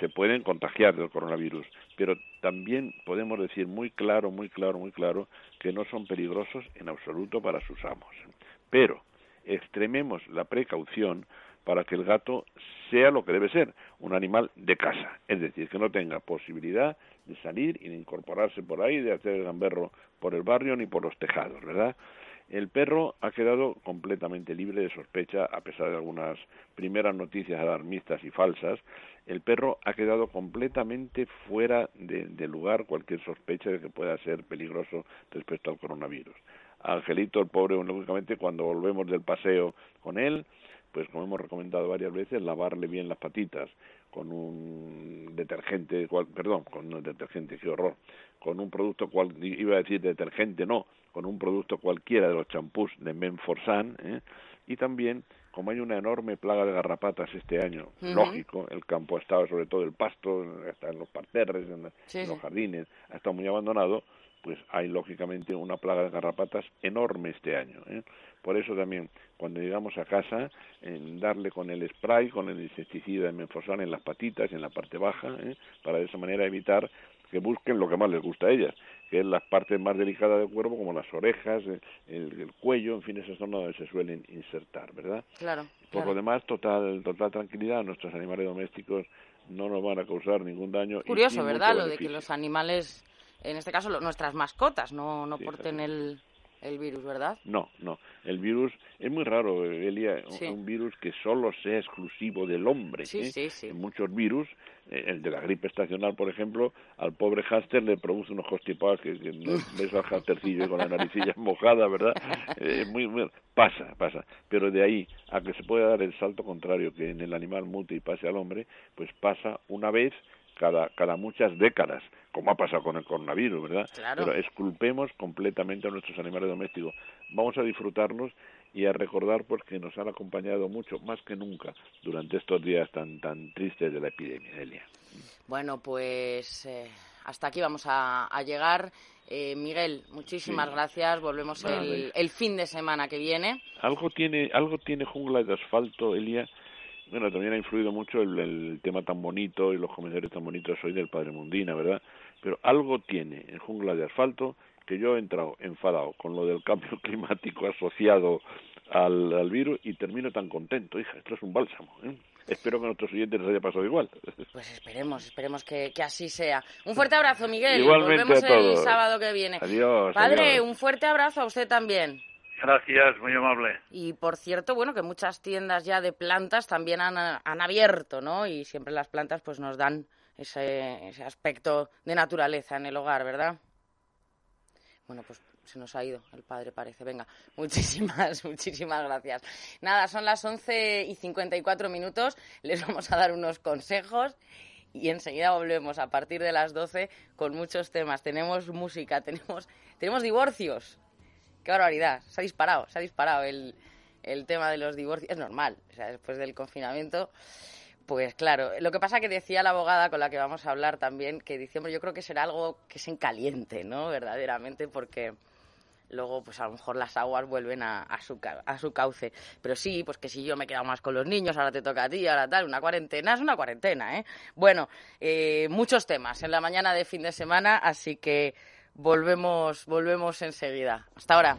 se pueden contagiar del coronavirus, pero también podemos decir muy claro, muy claro, muy claro que no son peligrosos en absoluto para sus amos. Pero extrememos la precaución para que el gato sea lo que debe ser, un animal de casa, es decir, que no tenga posibilidad de salir y de incorporarse por ahí, de hacer el gamberro por el barrio ni por los tejados, ¿verdad? El perro ha quedado completamente libre de sospecha, a pesar de algunas primeras noticias alarmistas y falsas. El perro ha quedado completamente fuera de, lugar cualquier sospecha de que pueda ser peligroso respecto al coronavirus. Angelito, el pobre, lógicamente, cuando volvemos del paseo con él, pues como hemos recomendado varias veces, lavarle bien las patitas con un detergente, perdón, con un detergente, qué horror, con un producto, cual, iba a decir detergente, no, con un producto cualquiera de los champús de Menforsan, ¿eh? y también, como hay una enorme plaga de garrapatas este año, lógico, el campo ha estado, sobre todo el pasto, está en los parterres, en, los jardines, ha estado muy abandonado, pues hay lógicamente una plaga de garrapatas enorme este año. ¿eh? Por eso también, cuando llegamos a casa, en darle con el spray, con el insecticida de menfosan en las patitas, en la parte baja, ¿eh? para de esa manera evitar que busquen lo que más les gusta a ellas, que es las partes más delicadas del cuerpo, como las orejas, el, cuello, en fin, esas zonas donde se suelen insertar, ¿verdad? Claro. Por lo demás, total, total tranquilidad, nuestros animales domésticos no nos van a causar ningún daño. Curioso, ¿verdad? Lo de que los animales en este caso nuestras mascotas no, no porten el, el virus, ¿verdad? No, no. El virus es muy raro, Elia, un virus que solo sea exclusivo del hombre. Sí, ¿eh? sí, sí. Muchos virus, eh, el de la gripe estacional, por ejemplo, al pobre hámster le produce unos constipados que, que ves al hámstercillo con la naricilla mojada, ¿verdad? Eh, muy, muy, pasa, pasa. Pero de ahí a que se pueda dar el salto contrario, que en el animal mute y pase al hombre, pues pasa una vez cada, cada muchas décadas, como ha pasado con el coronavirus, ¿verdad? Pero esculpemos completamente a nuestros animales domésticos. Vamos a disfrutarlos y a recordar pues que nos han acompañado mucho, más que nunca, durante estos días tan tan tristes de la epidemia, Elia. Bueno, pues eh, hasta aquí vamos a, llegar. Eh, Miguel, muchísimas gracias. Volvemos el, el, fin de semana que viene. Algo tiene, algo tiene jungla de asfalto, Elia, bueno, también ha influido mucho el, tema tan bonito y los comentarios tan bonitos hoy del Padre Mundina, ¿verdad? Pero algo tiene en Jungla de Asfalto que yo he entrado enfadado con lo del cambio climático asociado al, virus y termino tan contento. Hija, esto es un bálsamo. ¿eh? Espero que a nuestros oyentes les haya pasado igual. Pues esperemos, esperemos que, así sea. Un fuerte abrazo, Miguel. Volvemos el sábado que viene. Adiós. Padre, un fuerte abrazo a usted también. Gracias, muy amable. Y por cierto, bueno, que muchas tiendas ya de plantas también han, han abierto, ¿no? Y siempre las plantas pues nos dan ese, ese aspecto de naturaleza en el hogar, ¿verdad? Bueno, pues se nos ha ido el padre, parece. Venga, muchísimas, muchísimas gracias. Nada, son las 11 y 54 minutos. Les vamos a dar unos consejos y enseguida volvemos a partir de las 12 con muchos temas. Tenemos música, tenemos, tenemos divorcios qué barbaridad, se ha disparado, se ha disparado el, el tema de los divorcios. Es normal, o sea, después del confinamiento, pues claro. Lo que pasa que decía la abogada con la que vamos a hablar también, que diciembre yo creo que será algo que es en caliente, ¿no? Verdaderamente, porque luego pues a lo mejor las aguas vuelven a, a, su, a su cauce. Pero sí, pues que si yo me he quedado más con los niños, ahora te toca a ti, ahora tal, una cuarentena es una cuarentena, ¿eh? Bueno, eh, muchos temas en la mañana de fin de semana, así que Volvemos, volvemos enseguida. Hasta ahora.